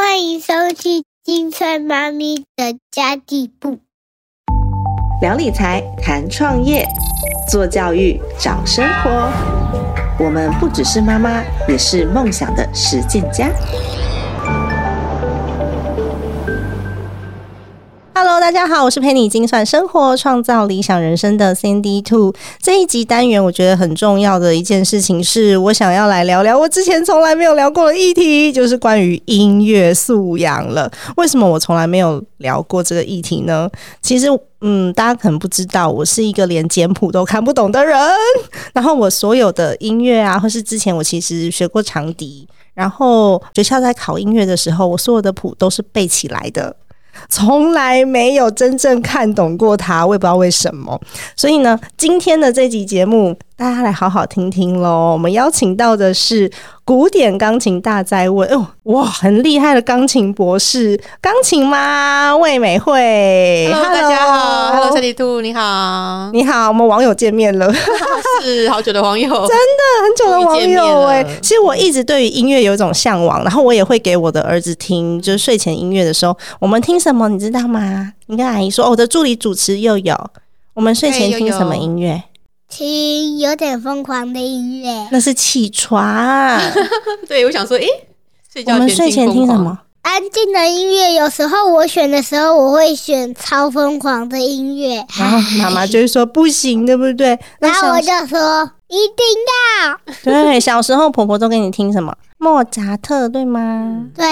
欢迎收听金川妈咪的家地部。聊理财，谈创业，做教育，找生活。我们不只是妈妈，也是梦想的实践家。Hello，大家好，我是陪你精算生活、创造理想人生的 Cindy Two。这一集单元，我觉得很重要的一件事情是，我想要来聊聊我之前从来没有聊过的议题，就是关于音乐素养了。为什么我从来没有聊过这个议题呢？其实，嗯，大家可能不知道，我是一个连简谱都看不懂的人。然后，我所有的音乐啊，或是之前我其实学过长笛，然后学校在考音乐的时候，我所有的谱都是背起来的。从来没有真正看懂过它，我也不知道为什么。所以呢，今天的这集节目，大家来好好听听喽。我们邀请到的是。古典钢琴大灾问哦，哇，很厉害的钢琴博士，钢琴妈魏美惠。Hello，大家好，Hello，小李兔，你好，你好，我们网友见面了，是好久的网友，真的很久的网友哎。其实我一直对于音乐有一种向往，然后我也会给我的儿子听，就是睡前音乐的时候，我们听什么，你知道吗？你跟阿姨说，我的助理主持又有，我们睡前听什么音乐？听有点疯狂的音乐，那是起床。对，我想说，诶，睡觉我们睡前听什么？安静的音乐。有时候我选的时候，我会选超疯狂的音乐。然后妈妈就会说不行，对不对？然后我就说一定要。对，小时候婆婆都给你听什么？莫扎特，对吗？对。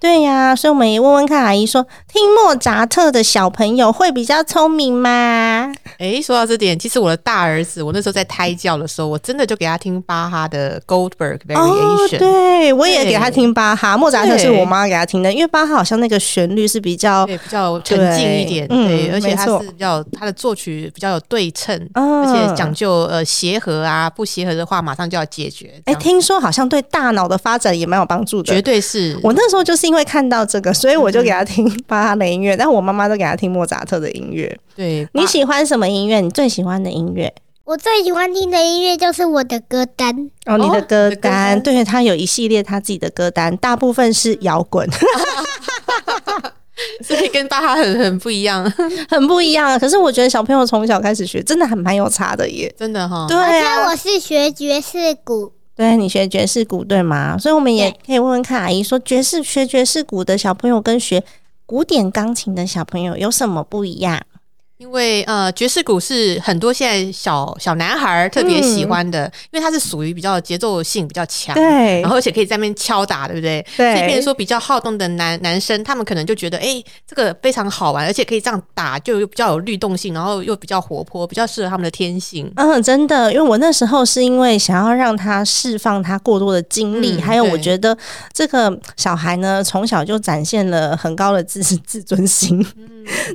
对呀，所以我们也问问看阿姨说，听莫扎特的小朋友会比较聪明吗？哎，说到这点，其实我的大儿子，我那时候在胎教的时候，我真的就给他听巴哈的 Goldberg Variation。对，我也给他听巴哈。莫扎特是我妈给他听的，因为巴哈好像那个旋律是比较比较沉静一点，对，而且他是比较他的作曲比较有对称，而且讲究呃协和啊，不协和的话马上就要解决。哎，听说好像对大脑的发展也蛮有帮助的，绝对是我那时候就是。因为看到这个，所以我就给他听巴哈的音乐，但我妈妈都给他听莫扎特的音乐。对，你喜欢什么音乐？你最喜欢的音乐？我最喜欢听的音乐就是我的歌单哦，你的歌单，对他有一系列他自己的歌单，大部分是摇滚，所以跟巴哈很很不一样，很不一样。可是我觉得小朋友从小开始学，真的很蛮有差的耶，真的哈。对啊，我是学爵士鼓。对你学爵士鼓对吗？所以我们也可以问问看阿姨，说爵士学爵士鼓的小朋友跟学古典钢琴的小朋友有什么不一样？因为呃，爵士鼓是很多现在小小男孩特别喜欢的，因为它是属于比较节奏性比较强，对，然后而且可以在那边敲打，对不对？对。所以，变说比较好动的男男生，他们可能就觉得，哎，这个非常好玩，而且可以这样打，就比较有律动性，然后又比较活泼，比较适合他们的天性。嗯，真的，因为我那时候是因为想要让他释放他过多的精力，还有我觉得这个小孩呢，从小就展现了很高的自 自尊心，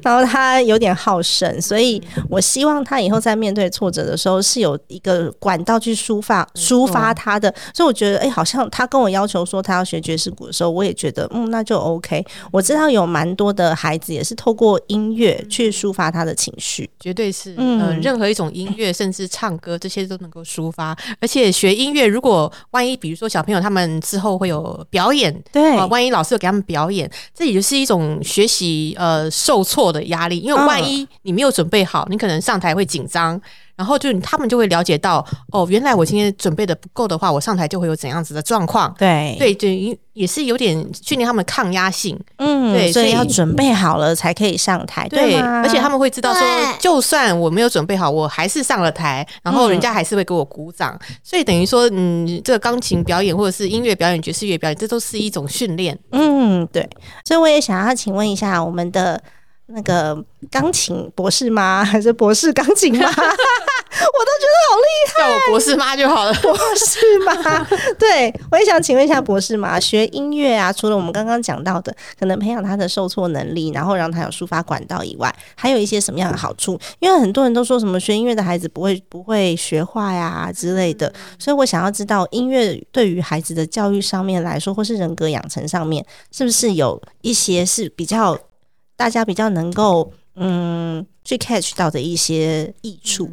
然后他有点好胜。所以，我希望他以后在面对挫折的时候，是有一个管道去抒发、抒发他的。所以，我觉得，哎，好像他跟我要求说他要学爵士鼓的时候，我也觉得，嗯，那就 OK。我知道有蛮多的孩子也是透过音乐去抒发他的情绪，绝对是，嗯，任何一种音乐，甚至唱歌，这些都能够抒发。而且，学音乐，如果万一，比如说小朋友他们之后会有表演，对，万一老师有给他们表演，这也就是一种学习呃受挫的压力，因为万一。你没有准备好，你可能上台会紧张，然后就他们就会了解到，哦，原来我今天准备的不够的话，我上台就会有怎样子的状况。对对，就也是有点训练他们抗压性。嗯，对，所以要准备好了才可以上台。对，而且他们会知道说，就算我没有准备好，我还是上了台，然后人家还是会给我鼓掌。所以等于说，嗯，这个钢琴表演或者是音乐表演、爵士乐表演，这都是一种训练。嗯，对。所以我也想要请问一下我们的。那个钢琴博士吗？还是博士钢琴吗？我都觉得好厉害，叫我博士妈就好了。博士妈，对我也想请问一下博士妈，学音乐啊，除了我们刚刚讲到的，可能培养他的受挫能力，然后让他有抒发管道以外，还有一些什么样的好处？因为很多人都说什么学音乐的孩子不会不会学坏呀之类的，所以我想要知道音乐对于孩子的教育上面来说，或是人格养成上面，是不是有一些是比较。大家比较能够嗯去 catch 到的一些益处。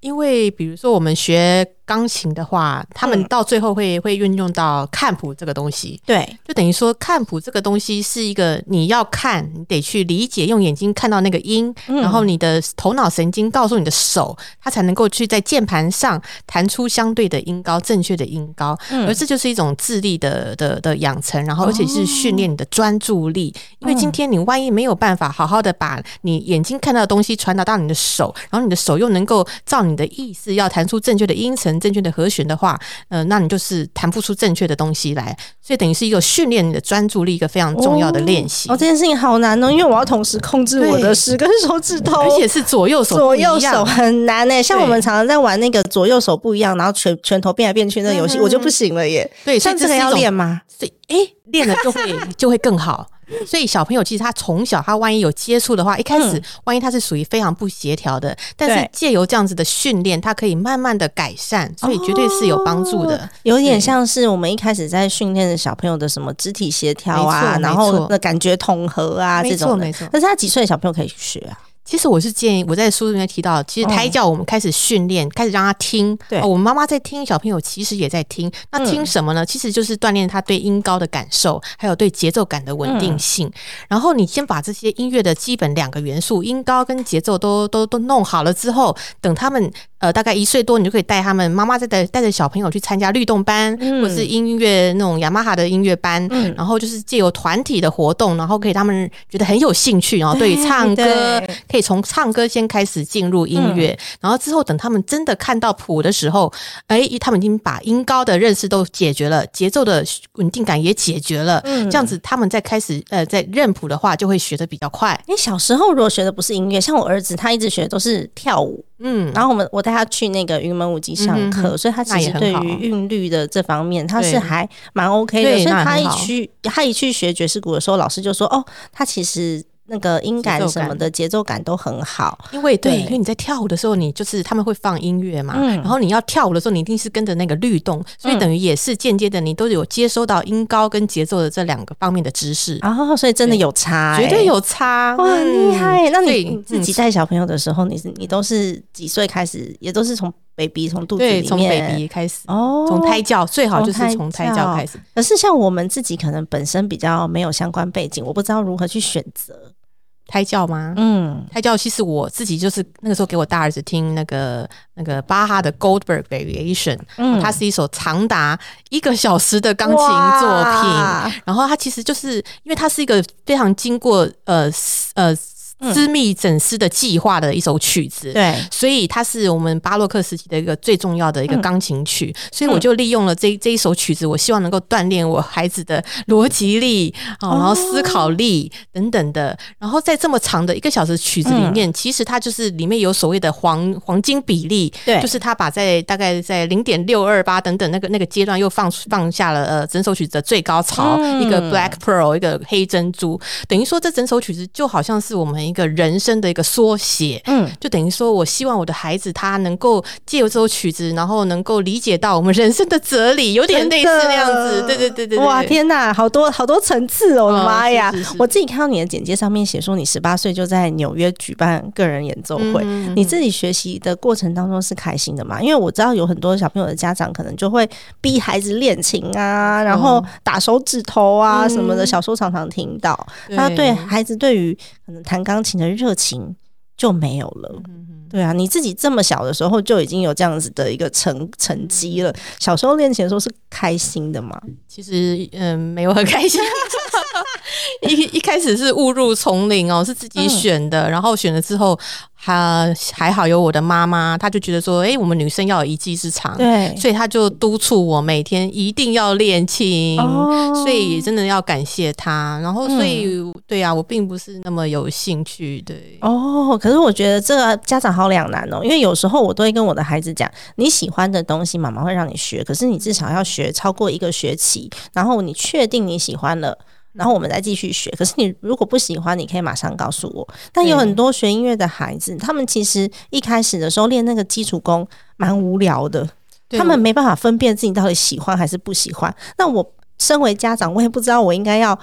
因为比如说我们学钢琴的话，他们嗯到最后会会运用到看谱这个东西，对，就等于说看谱这个东西是一个你要看，你得去理解，用眼睛看到那个音，嗯然后你的头脑神经告诉你的手，它才能够去在键盘上弹出相对的音高，正确的音高。嗯而这就是一种智力的的的养成，然后而且是训练你的专注力。因为今天你万一没有办法好好的把你眼睛看到的东西传达到你的手，然后你的手又能够照你的意思要弹出正确的音程、正确的和弦的话，呃，那你就是弹不出正确的东西来。所以等于是一个训练你的专注力一个非常重要的练习。哦，这件事情好难哦，因为我要同时控制我的十根手指头，而且是左右手左右手很难呢。像我们常常在玩那个左右手不一样，然后拳拳头变来变去那个游戏，嗯我就不行了耶。对，所像这个要练吗？所以诶，练了就会就会更好。所以小朋友其实他从小他万一有接触的话，一开始嗯。万一他是属于非常不协调的，但是借由这样子的训练，他可以慢慢的改善，所以绝对是有帮助的。哦。有点像是我们一开始在训练的小朋友的什么肢体协调啊，然后的感觉统合啊这种的错没错。但是他几岁的小朋友可以学啊？其实我是建议，我在书里面提到，其实胎教我们开始训练，开始让他听。对哦我们妈妈在听，小朋友其实也在听。那听什么呢？其实就是锻炼他对音高的感受，还有对节奏感的稳定性。然后你先把这些音乐的基本两个元素，音高跟节奏都都都弄好了之后，等他们呃大概一岁多，你就可以带他们妈妈再带带着小朋友去参加律动班，嗯或是音乐那种雅马哈的音乐班。嗯然后就是借由团体的活动，然后可以他们觉得很有兴趣，然后对于唱歌可以从唱歌先开始进入音乐，然后之后等他们真的看到谱的时候，哎，他们已经把音高的认识都解决了，节奏的稳定感也解决了，嗯这样子他们再开始呃在认谱的话，就会学的比较快。因为小时候如果学的不是音乐，像我儿子他一直学的都是跳舞，嗯，然后我们我带他去那个云门舞集上课，所以他其实对于韵律的这方面他是还蛮 OK 的。所以他一去他一去学爵士鼓的时候，老师就说哦，他其实那个音感什么的节奏感都很好。因为对，因为你在跳舞的时候，你就是他们会放音乐嘛，嗯然后你要跳舞的时候，你一定是跟着那个律动，所以嗯等于也是间接的，你都有接收到音高跟节奏的这两个方面的知识，哦，所以真的有差、欸，绝对有差，哇，厉嗯害！那你你自己嗯带小朋友的时候，你是你都是几岁开始？也都是从 baby 从肚子里面 baby 开始，哦，从胎教最好就是从胎教开始。可是像我们自己可能本身比较没有相关背景，我不知道如何去选择。胎教吗？嗯，胎教其实我自己就是那个时候给我大儿子听那个那个巴哈的 Goldberg Variation，、嗯它是一首长达一个小时的钢琴作品。然后它其实就是因为它是一个非常经过呃呃私密整诗的计划的一首曲子，对，所以它是我们巴洛克时期的一个最重要的一个钢琴曲，所以我就利用了这这一首曲子，我希望能够锻炼我孩子的逻辑力哦，然后思考力等等的。然后在这么长的一个小时曲子里面，其实它就是里面有所谓的黄黄金比例，对。就是他把在大概在零点六二八等等那个那个阶段又放放下了呃整首曲子的最高潮，嗯。一个 Black Pearl，一个黑珍珠，等于说这整首曲子就好像是我们一个人生的一个缩写。嗯，就等于说，我希望我的孩子他能够借由这首曲子，然后能够理解到我们人生的哲理，有点类似那样子。对对对对对，哇，天哪，好多好多层次哦！我的嗯妈呀！是是是我自己看到你的简介上面写说，你十八岁就在纽约举办个人演奏会。嗯你自己学习的过程当中是开心的嘛？因为我知道有很多小朋友的家长可能就会逼孩子练琴啊，然后打手指头啊嗯什么的，小时候常常听到。那对孩子对于可能弹钢琴的热情就没有了。嗯对啊，你自己这么小的时候就已经有这样子的一个成成绩了。小时候练琴的时候是开心的吗？其实嗯没有很开心。一一开始是误入丛林哦，是自己选的，然后选了之后，还还好有我的妈妈，她就觉得说，哎、我们女生要有一技之长，对，所以她就督促我每天一定要练琴。哦所以真的要感谢她，然后所以、对啊，我并不是那么有兴趣，对，哦，可是我觉得这个家长好两难哦，因为有时候我都会跟我的孩子讲，你喜欢的东西，妈妈会让你学，可是你至少要学超过一个学期，然后你确定你喜欢了。然后我们再继续学。可是你如果不喜欢，你可以马上告诉我。但有很多学音乐的孩子，他们其实一开始的时候练那个基础功蛮无聊的，他们没办法分辨自己到底喜欢还是不喜欢。那我身为家长，我也不知道我应该要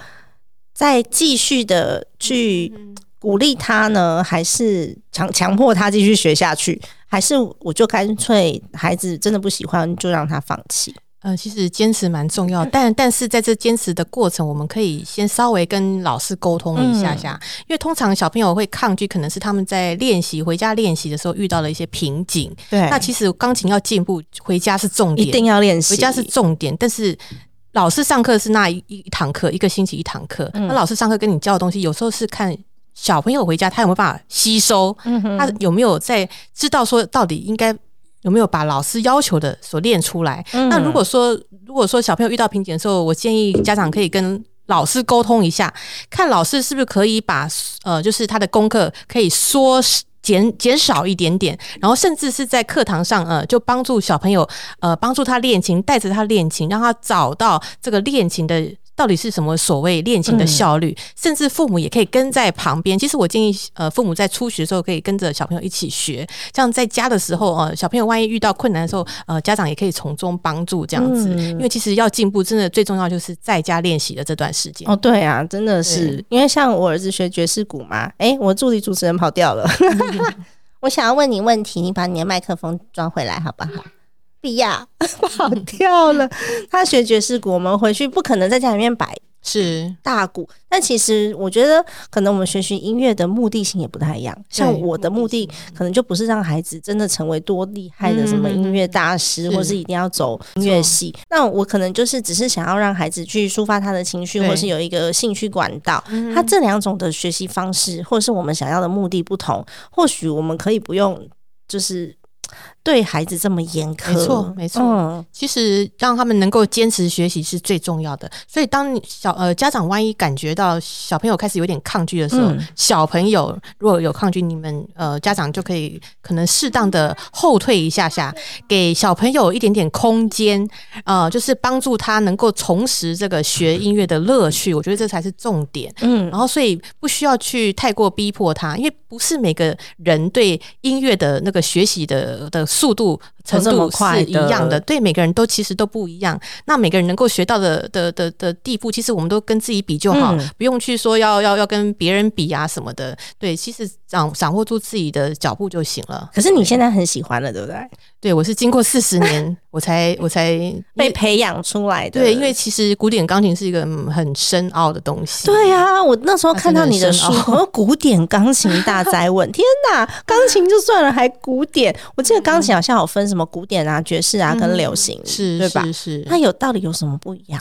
再继续的去嗯鼓励他呢，还是强强迫他继续学下去？还是我就干脆孩子真的不喜欢，就让他放弃？呃，其实坚持蛮重要，但但是在这坚持的过程，我们可以先稍微跟老师沟通一下下，因为通常小朋友会抗拒，可能是他们在练习回家练习的时候遇到了一些瓶颈。对，那其实钢琴要进步，回家是重点，一定要练习，回家是重点，但是。老师上课是那一一堂课，一个星期一堂课。那老师上课跟你教的东西，有时候是看小朋友回家他有没有办法吸收，他有没有在知道说到底应该有没有把老师要求的所练出来。那如果说如果说小朋友遇到瓶颈的时候，我建议家长可以跟老师沟通一下，看老师是不是可以把呃，就是他的功课可以缩。减减少一点点，然后甚至是在课堂上，呃，就帮助小朋友，呃，帮助他练琴，带着他练琴，让他找到这个练琴的。到底是什么所谓练琴的效率？甚至父母也可以跟在旁边。其实我建议，呃，父母在初学的时候可以跟着小朋友一起学，这样在家的时候，呃，小朋友万一遇到困难的时候，呃，家长也可以从中帮助这样子。因为其实要进步，真的最重要就是在家练习的这段时间。哦，对啊，真的是，因为像我儿子学爵士鼓嘛，哎，我助理主持人跑掉了，我想要问你问题，你把你的麦克风装回来好不好？呀，跑掉了。他学爵士鼓，我们回去不可能在家里面摆是大鼓。但其实我觉得，可能我们学习音乐的目的性也不太一样。像我的目的，可能就不是让孩子真的成为多厉害的什么音乐大师，或是一定要走音乐系。那我可能就是只是想要让孩子去抒发他的情绪，或是有一个兴趣管道。他这两种的学习方式，或是我们想要的目的不同，或许我们可以不用就是。对孩子这么严苛，没错，没错。其实让他们能够坚持学习是最重要的。所以，当小呃家长万一感觉到小朋友开始有点抗拒的时候，小朋友如果有抗拒，你们呃家长就可以可能适当的后退一下下，给小朋友一点点空间，呃，就是帮助他能够重拾这个学音乐的乐趣。我觉得这才是重点。嗯，然后所以不需要去太过逼迫他，因为不是每个人对音乐的那个学习的的。速度程度是一样的，对每个人都其实都不一样。那每个人能够学到的的的的地步，其实我们都跟自己比就好，不用去说要要要跟别人比啊什么的。对，其实掌掌握住自己的脚步就行了。可是你现在很喜欢了，对不对？对，我是经过四十年，我才我才被培养出来的。对，因为其实古典钢琴是一个很深奥的东西。对啊，我那时候看到你的书，古典钢琴大灾问，天哪，钢琴就算了，还古典？我记得钢琴好像有分什么古典啊、爵士啊跟流行，是，对吧？是，那有到底有什么不一样？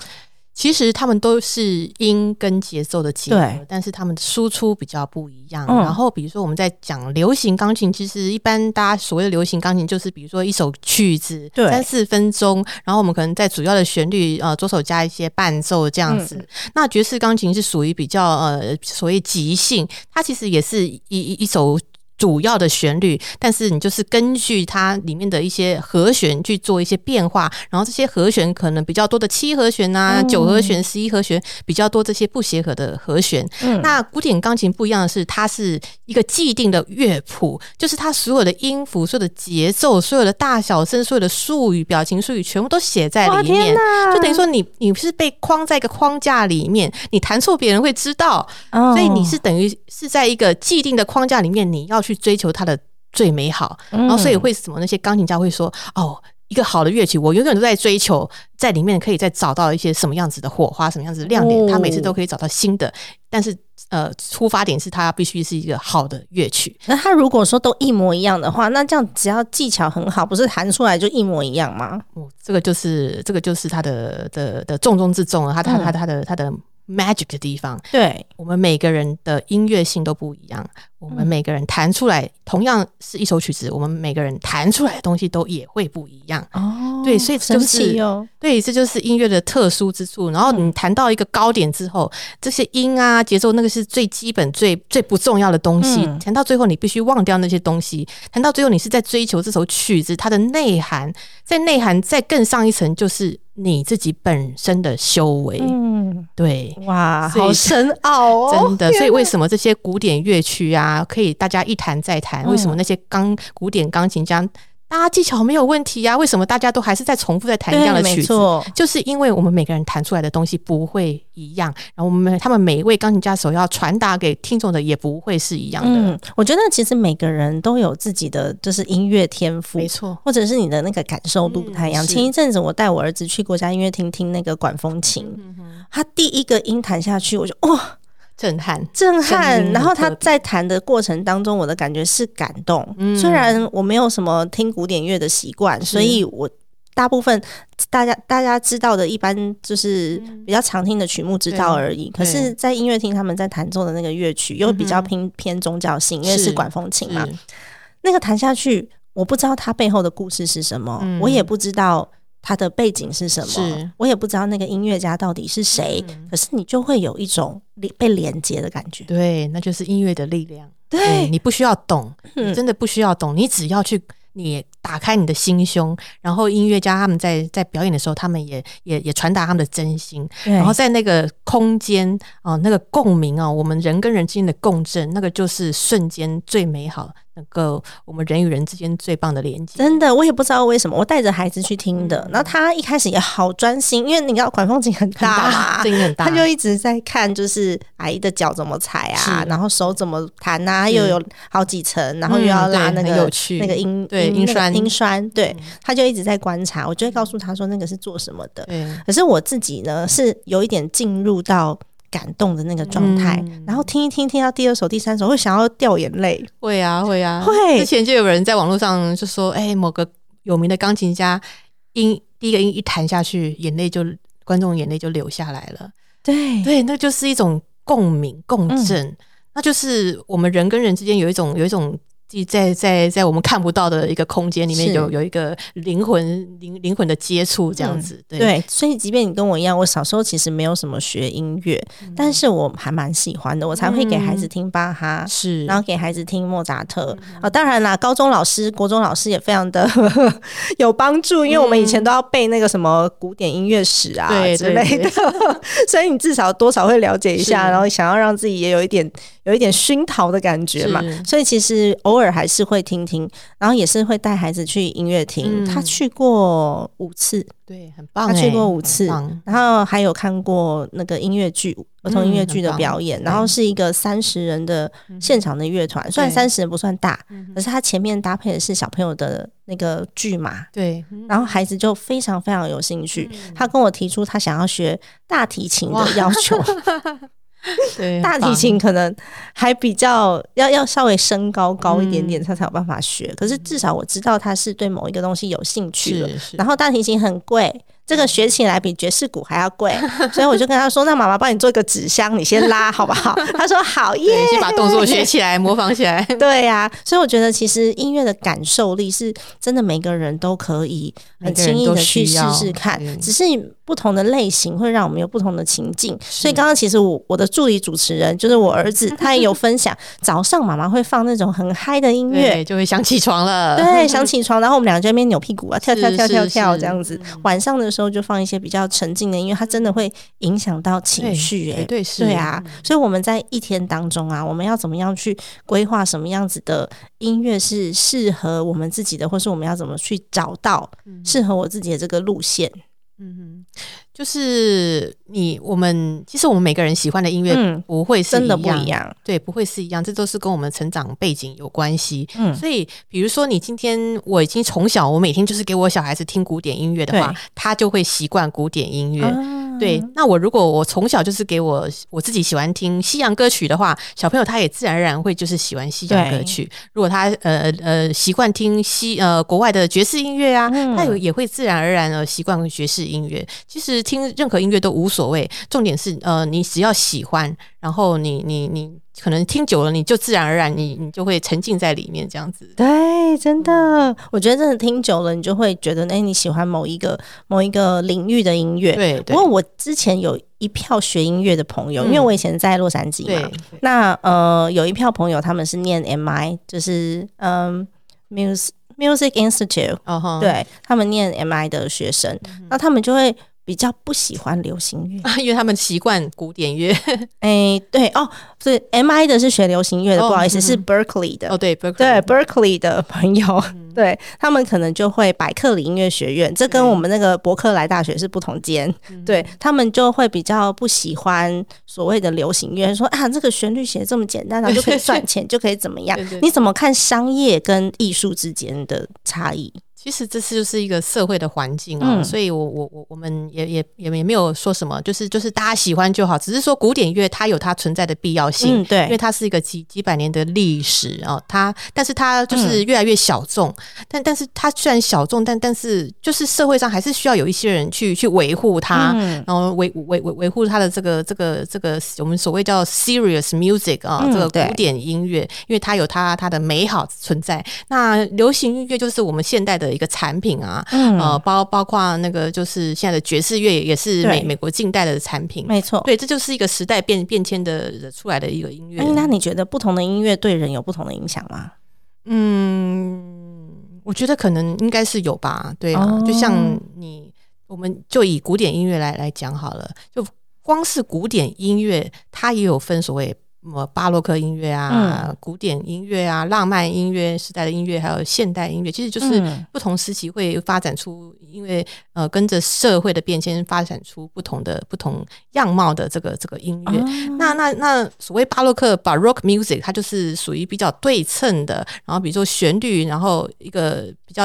其实他们都是音跟节奏的结合，但是他们的输出比较不一样。然后比如说我们在讲流行钢琴，其实一般大家所谓的流行钢琴就是比如说一首曲子三四分钟，然后我们可能在主要的旋律呃左手加一些伴奏这样子。那爵士钢琴是属于比较呃所谓即兴，它其实也是一一一首。主要的旋律，但是你就是根据它里面的一些和弦去做一些变化，然后这些和弦可能比较多的七和弦啊、九和弦、十一和弦比较多这些不协和的和弦。那古典钢琴不一样的是，它是一个既定的乐谱，就是它所有的音符、所有的节奏、所有的大小声、所有的术语、表情术语全部都写在里面，就等于说你你是被框在一个框架里面，你弹错别人会知道，所以你是等于是在一个既定的框架里面，你要。去追求它的最美好，然后所以为什么那些钢琴家会说哦，一个好的乐曲，我永远都在追求在里面可以再找到一些什么样子的火花，什么样子的亮点，他每次都可以找到新的。但是呃，出发点是他必须是一个好的乐曲。那他如果说都一模一样的话，那这样只要技巧很好，不是弹出来就一模一样吗？哦，这个就是这个就是他的的的重中之重啊，他他他他的他的。Magic 的地方，对我们每个人的音乐性都不一样。我们每个人弹出来同样是一首曲子，我们每个人弹出来的东西都也会不一样。哦，对，所以就是对，这就是音乐的特殊之处。然后你弹到一个高点之后，这些音啊、节奏，那个是最基本、最最不重要的东西。弹到最后，你必须忘掉那些东西。弹到最后，你是在追求这首曲子它的内涵，在内涵再更上一层，就是你自己本身的修为。嗯，对，哇，好深奥哦，真的。所以为什么这些古典乐曲啊？可以大家一弹再弹，为什么那些钢古典钢琴家大家技巧没有问题呀、为什么大家都还是在重复在弹一样的曲子？就是因为我们每个人弹出来的东西不会一样，然后我们他们每一位钢琴家手要传达给听众的也不会是一样的。嗯，我觉得其实每个人都有自己的就是音乐天赋，没错，或者是你的那个感受度不太一样。嗯前一阵子我带我儿子去国家音乐厅听那个管风琴，嗯他第一个音弹下去，我就哇震撼。震撼。然后他在弹的过程当中，我的感觉是感动。嗯虽然我没有什么听古典乐的习惯，所以我。大部分大家大家知道的，一般就是比较常听的曲目知道而已。可是，在音乐厅他们在弹奏的那个乐曲，又比较偏偏宗教性，因为是是管风琴嘛。那个弹下去，我不知道它背后的故事是什么，嗯我也不知道它的背景是什么是，我也不知道那个音乐家到底是谁。嗯可是你就会有一种连被连接的感觉。对，那就是音乐的力量。对你不需要懂，嗯你真的不需要懂，你只要去。你打开你的心胸，然后音乐家他们在在表演的时候，他们也也也传达他们的真心，对。然后在那个空间哦、那个共鸣哦，我们人跟人之间的共振，那个就是瞬间最美好，能够我们人与人之间最棒的连接。真的，我也不知道为什么，我带着孩子去听的，嗯。然后他一开始也好专心，因为你知道 管风琴很很大嘛，声音很大，他就一直在看，就是阿姨的脚怎么踩啊，然后手怎么弹啊，又有好几层，然后又要拉那个、有趣。那个音对音栓音栓，对嗯，他就一直在观察，我就会告诉他说那个是做什么的。对可是我自己呢，是有一点进入到感动的那个状态，嗯然后听一听，听到第二首、第三首，会想要掉眼泪。会啊会啊会之前就有人在网络上就说，哎、某个有名的钢琴家音第一个音一弹下去，眼泪就观众眼泪就流下来了。对对，那就是一种共鸣共振，那就是我们人跟人之间有一种有一种。在在在我们看不到的一个空间里面有有一个灵魂灵灵魂的接触，这样子，对。对，所以即便你跟我一样，我小时候其实没有什么学音乐，但是我还蛮喜欢的，我才会给孩子听巴哈。是，然后给孩子听莫扎特啊、当然啦，高中老师、国中老师也非常的 有帮助，因为我们以前都要背那个什么古典音乐史啊对之类的，所以你至少多少会了解一下，然后想要让自己也有一点有一点熏陶的感觉嘛。所以其实偶尔还是会听听，然后也是会带孩子去音乐厅，嗯。他去过五次，对，很棒、他欸，去过五次然后还有看过那个音乐剧、儿童音乐剧的表演，对然后是一个三十人的现场的乐团，虽然三十人不算大，嗯可是他前面搭配的是小朋友的那个剧嘛，对，嗯然后孩子就非常非常有兴趣，他跟我提出他想要学大提琴的要求，对，大提琴可能还比较要要稍微身高高一点点，他才有办法学。可是至少我知道他是对某一个东西有兴趣了。然后大提琴很贵，这个学起来比爵士鼓还要贵，所以我就跟他说：“ 那妈妈帮你做一个纸箱，你先拉好不好？” 他说：“好耶。”对，先把动作学起来，模仿起来，对呀、所以我觉得其实音乐的感受力是真的，每个人都可以很轻易的去试试看只是不同的类型会让我们有不同的情境。所以刚刚其实我我的助理主持人就是我儿子，他也有分享，早上妈妈会放那种很嗨的音乐。就会想起床了，对，想起床，然后我们俩在那边扭屁股啊，跳跳跳跳跳这样子。晚上的时候就放一些比较沉静的音乐，它真的会影响到情绪、欸，绝对是，对啊，所以我们在一天当中啊，我们要怎么样去规划什么样子的音乐是适合我们自己的，或是我们要怎么去找到适合我自己的这个路线？嗯哼，就是你我们其实我们每个人喜欢的音乐嗯，不会是真的不一样。对，不会是一样，这都是跟我们成长背景有关系。嗯所以，比如说你今天我已经从小，我每天就是给我小孩子听古典音乐的话，他就会习惯古典音乐。啊对，那我如果我从小就是给我我自己喜欢听西洋歌曲的话，小朋友他也自然而然会就是喜欢西洋歌曲。如果他呃呃习惯听西呃国外的爵士音乐啊，嗯他有也会自然而然的习惯爵士音乐。其实听任何音乐都无所谓，重点是呃你只要喜欢，然后你你你可能听久了，你就自然而然你你就会沉浸在里面这样子。对，真的，我觉得真的听久了，你就会觉得，哎、你喜欢某一个某一个领域的音乐。对对。不过我之前有一票学音乐的朋友，嗯。因为我以前在洛杉矶嘛。对，那呃有一票朋友他们是念 MI，就是嗯 Music Music Institute，哦哈，对他们念 MI 的学生，嗯那他们就会比较不喜欢流行乐。因为他们习惯古典乐。哎，对哦，是 M I 的是学流行乐的，哦不好意思，嗯是 Berkeley 的。哦，对，Berkeley 对 Berkeley 的朋友，对他们可能就会百克里音乐学院，这跟我们那个伯克莱大学是不同间，对他们就会比较不喜欢所谓的流行乐，说啊这个旋律写得这么简单，然后就可以赚钱，就可以怎么样？你怎么看商业跟艺术之间的差异？其实这次就是一个社会的环境啊、嗯。所以我我我我们也也也也没有说什么，就是就是大家喜欢就好，只是说古典乐它有它存在的必要性，嗯，对，因为它是一个几几百年的历史哦，它但是它就是越来越小众，但但是它虽然小众，但但是就是社会上还是需要有一些人去去维护它，嗯。然后维维维维护它的这个这个这个我们所谓叫 serious music 啊、嗯这个古典音乐，因为它有它它的美好存在。那流行音乐就是我们现代的一个产品啊，嗯呃，包包括那个就是现在的爵士乐也是美美国近代的产品。没错。对，这就是一个时代变变迁的出来的一个音乐。哎，那你觉得不同的音乐对人有不同的影响吗？嗯，我觉得可能应该是有吧。对啊，哦就像你，我们就以古典音乐来来讲好了，就光是古典音乐，它也有分所谓。什么巴洛克音乐啊、嗯。古典音乐啊、浪漫音乐时代的音乐，还有现代音乐，其实就是嗯。不同时期会发展出，因为呃跟着社会的变迁发展出不同的不同样貌的这个这个音乐。哦那那那所谓巴洛克 （Baroque music），它就是属于比较对称的，然后比如说旋律，然后一个比较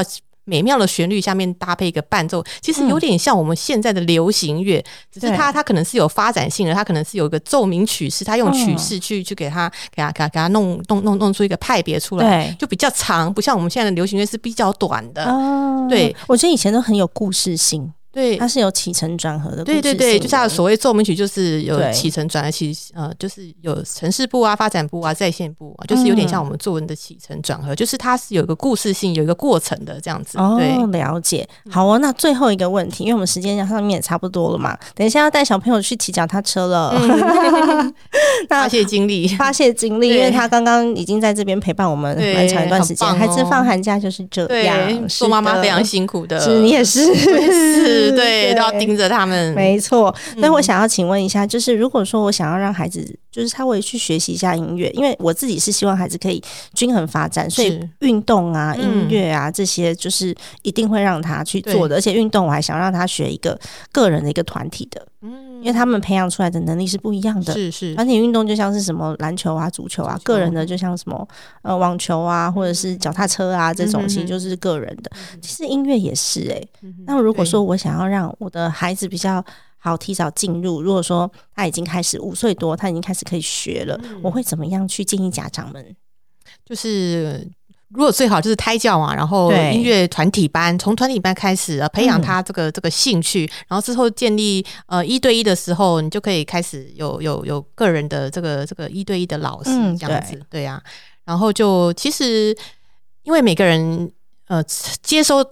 美妙的旋律下面搭配一个伴奏，其实有点像我们现在的流行乐，只是它它可能是有发展性的，它可能是有一个奏鸣曲式，它用曲式去、去给它给它给它给它弄弄弄弄出一个派别出来，就比较长，不像我们现在的流行乐是比较短的。哦。对，我觉得以前都很有故事性，对，它是有起承转合的对对对，就像所谓奏鸣曲，就是有起承转合，其实呃，就是有城市部啊、发展部啊、在线部啊，就是有点嗯像我们作文的起承转合，就是它是有一个故事性、有一个过程的这样子。对，哦，了解。好哦，那最后一个问题，因为我们时间上面也差不多了嘛，等一下要带小朋友去骑脚踏车了，那发泄精力。发泄精力，因对为他刚刚已经在这边陪伴我们蛮长一段时间，孩子放寒假就是这对样，，做妈妈非常辛辛苦的，是你也是，是，对，都要盯着他们。没错，嗯那我想要请问一下，就是如果说我想要让孩子就是稍微去学习一下音乐，因为我自己是希望孩子可以均衡发展，所以运动啊、嗯。音乐啊这些就是一定会让他去做的，而且运动我还想让他学一个个人的一个团体的，嗯。因为他们培养出来的能力是不一样的。是是。团体运动就像是什么篮球啊、足球啊，个人的就像什么呃网球啊，或者是脚踏车啊这种，其实就是个人的。其实音乐也是诶、那如果说我想要让我的孩子比较好提早进入，如果说他已经开始五岁多，他已经开始可以学了，嗯我会怎么样去建议家长们？就是如果最好就是胎教嘛，然后音乐团体班，从团体班开始呃培养嗯他这个、这个兴趣，然后之后建立呃一对一的时候，你就可以开始有有有个人的这个这个一对一的老师嗯这样子，对呀、然后就其实因为每个人呃接收。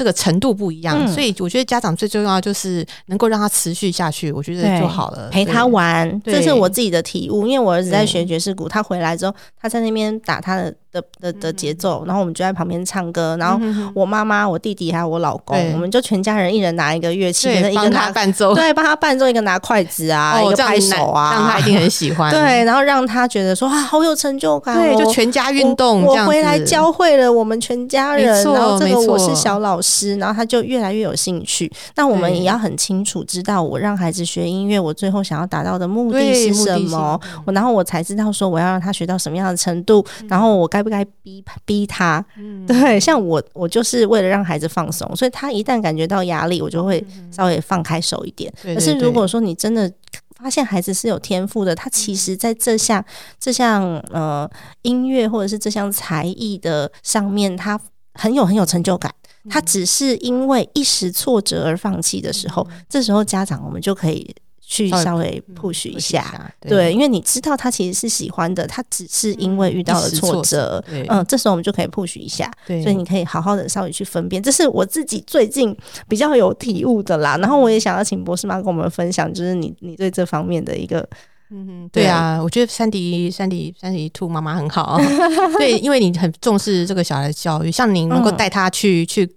这个程度不一样，嗯所以我觉得家长最重要就是能够让他持续下去，我觉得就好了。陪他玩，这是我自己的体悟。因为我儿子在学爵士鼓，他回来之后，他在那边打他的的的的节奏，然后我们就在旁边唱歌，然后我妈妈、我弟弟还有我老公，我们就全家人一人拿一个乐器，可能对帮他一个拿伴奏，对帮他伴奏，一个拿筷子啊，一哦，个拍手啊，让他一定很喜欢。对，然后让他觉得说啊，好有成就感、哦，对，就全家运动我我回来教会了我们全家人然后这个我是小老师，然后他就越来越有兴趣。那我们也要很清楚知道，我让孩子学音乐，我最后想要达到的目的是什么？我然后我才知道说我要让他学到什么样的程度，然后我该不该逼逼他？嗯对，像我我就是为了让孩子放松，所以他一旦感觉到压力，我就会稍微放开手一点。对可是如果说你真的发现孩子是有天赋的，他其实在这项这项呃音乐或者是这项才艺的上面，他很有很有成就感。他只是因为一时挫折而放弃的时候，这时候家长我们就可以去稍微 push 一下。对，因为你知道他其实是喜欢的，他只是因为遇到了挫挫折嗯，这时候我们就可以 push 一下。对，所以你可以好好的稍微去分辨，这是我自己最近比较有体悟的啦。然后我也想要请博士妈跟我们分享，就是你你对这方面的一个嗯，对啊，我觉得三迪三迪三迪兔妈妈很好，对，因为你很重视这个小孩的教育，像你能够嗯带他去去。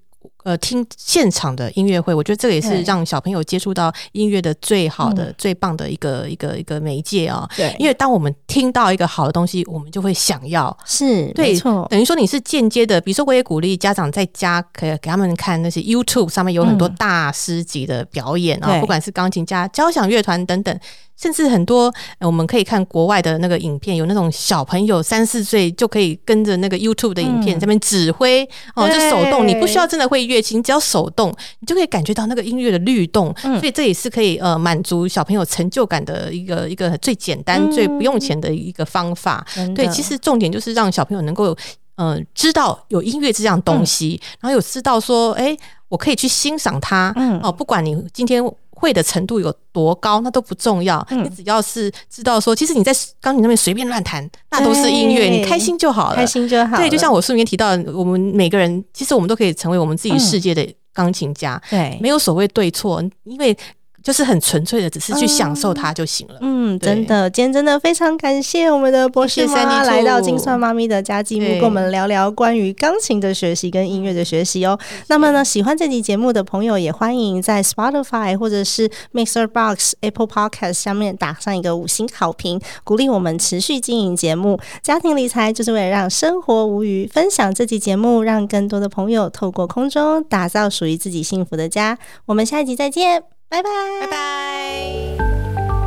呃听现场的音乐会，我觉得这个也是让小朋友接触到音乐的最好的、嗯。最棒的一个一个一个媒介啊、对。因为当我们听到一个好的东西，我们就会想要。是对没错，等于说你是间接的，比如说我也鼓励家长在家可以给他们看那些 YouTube 上面有很多嗯。大师级的表演啊，对。不管是钢琴家、交响乐团等等，甚至很多、呃我们可以看国外的那个影片，有那种小朋友三四岁就可以跟着那个 YouTube 的影片嗯。这边指挥哦，就手动，你不需要真的会乐器，你只要手动，你就可以感觉到那个音乐的律动，嗯所以这也是可以呃满足小朋友成就感的一个一个最简单、嗯最不用钱的一个方法。对，其实重点就是让小朋友能够呃知道有音乐这样东西，然后有知道说，哎，我可以去欣赏它。嗯哦，不管你今天。会的程度有多高，那都不重要。嗯你只要是知道说，其实你在钢琴上面随便乱弹，那都是音乐，你开心就好了。开心就好。对，就像我书里面提到，我们每个人其实我们都可以成为我们自己世界的钢琴家，对，没有所谓对错，因为就是很纯粹的，只是去享受它就行了。嗯，真的，今天真的非常感谢我们的博士谢谢妈来到金算妈咪的家节目，跟我们聊聊关于钢琴的学习跟音乐的学习哦。那么呢，喜欢这集节目的朋友，也欢迎在 Spotify 或者是 Mixer Box、Apple Podcast 上面打上一个五星好评，鼓励我们持续经营节目。家庭理财就是为了让生活无余，分享这集节目，让更多的朋友透过空中打造属于自己幸福的家。我们下一集再见，拜拜，拜拜。